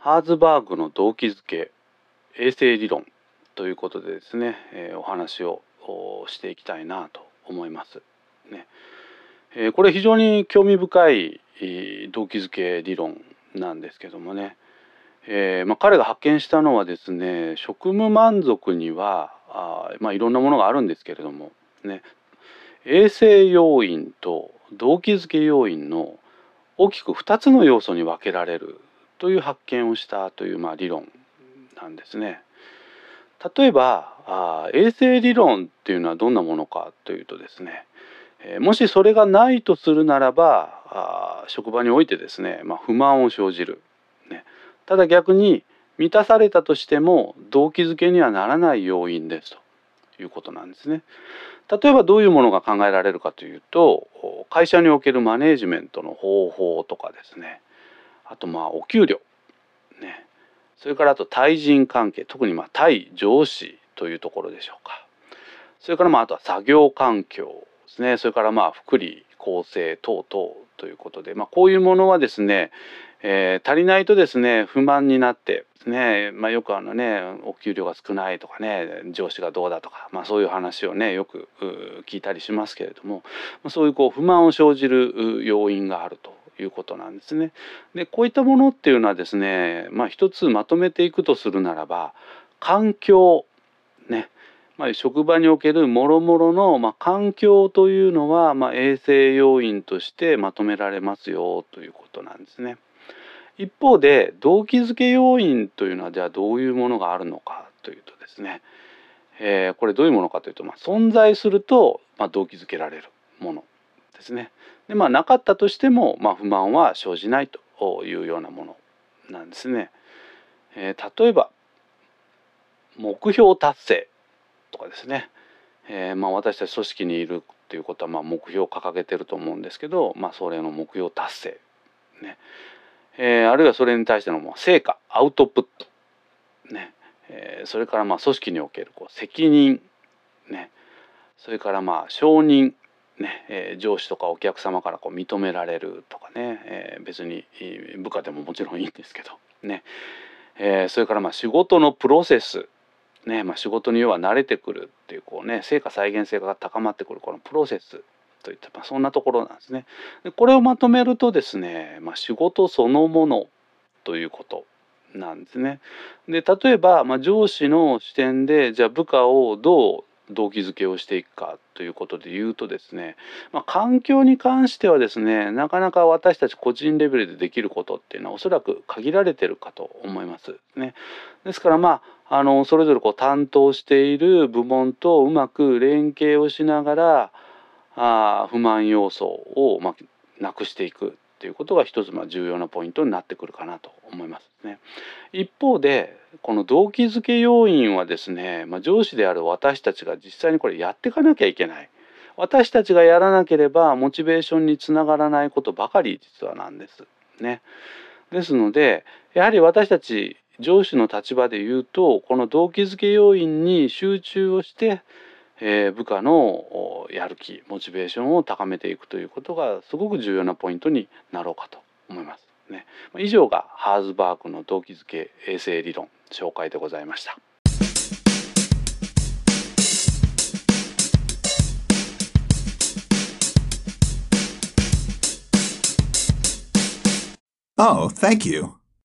ハーズバーグの動機づけ衛生理論ということでですね、え、お話をしていきたいなと思います。ね。え、これ非常に興味深い動機づけ理論なんですけどもね、えま、彼が発見したのはですね職務満足にはあ、まあ、いろんなものがあるんですけれども、ね、衛生要因と動機づけ要因の大きく2つの要素に分けられるという発見をしたという、まあ、理論なんですね。例えばあ衛生理論っていうのはどんなものかというとですね、えー、もしそれがないとするならばあ職場においてですね、まあ、不満を生じる、ね、ただ逆に満たされたとしても動機づけにはならない要因ですということなんですね。例えばどういうものが考えられるかというと会社におけるマネージメントの方法とかですねあとまあお給料。ね。それからあと対人関係。特にまあ対上司というところでしょうか。それからまああとは作業環境ですね。それからまあ福利厚生等々ということで、まあ、こういうものはですね、えー、足りないとですね不満になってね、まあ、よくあのねお給料が少ないとかね上司がどうだとか、まあ、そういう話をねよく聞いたりしますけれどもそういうこう不満を生じる要因があると。いうことなんですね。でこういったものっていうのはですね、まあ、一つまとめていくとするならば環境ねまあ、職場におけるもろもろの、まあ、環境というのは、まあ、衛生要因としてまとめられますよということなんですね。一方で動機づけ要因というのはじゃあどういうものがあるのかというとですね、えー、これどういうものかというと、まあ、存在すると、まあ、動機づけられるものですね。でまあなかったとしても、まあ、不満は生じないというようなものなんですね。えー、例えば目標達成とかですね、えー、まあ私たち組織にいるっていうことはまあ目標を掲げてると思うんですけど、まあ、それの目標達成、ね。えー、あるいはそれに対してのも成果アウトプット、ね。えー、それからまあ組織におけるこう責任、ね、それからまあ承認ねえー、上司とかお客様からこう認められるとかね、えー、別に部下でももちろんいいんですけどね、えー、それからまあ仕事のプロセスねまあ、仕事に要は慣れてくるっていうこうね成果再現性が高まってくるこのプロセスといった、まあ、そんなところなんですね。でこれをまとめるとですね、まあ、仕事そのものということなんですね。で例えば、まあ、上司の視点でじゃあ部下をどう動機づけをしていくかということで言うとですね、まあ、環境に関してはですねなかなか私たち個人レベルでできることっていうのはおそらく限られてるかと思いますね。ですからまああのそれぞれこう担当している部門とうまく連携をしながらあ不満要素を、まあ、なくしていくっていうことが一つま重要なポイントになってくるかなと思いますね。一方でこの動機づけ要因はですね、まあ、上司である私たちが実際にこれやっていかなきゃいけない。私たちがやらなければモチベーションにつながらないことばかり実はなんです。ね。ですのでやはり私たち上司の立場で言うとこの動機づけ要因に集中をしてえー、部下のやる気モチベーションを高めていくということがすごく重要なポイントになろうかと思います。ね、以上がハーズバークの動機づけ衛生理論紹介でございました。Oh, thank you.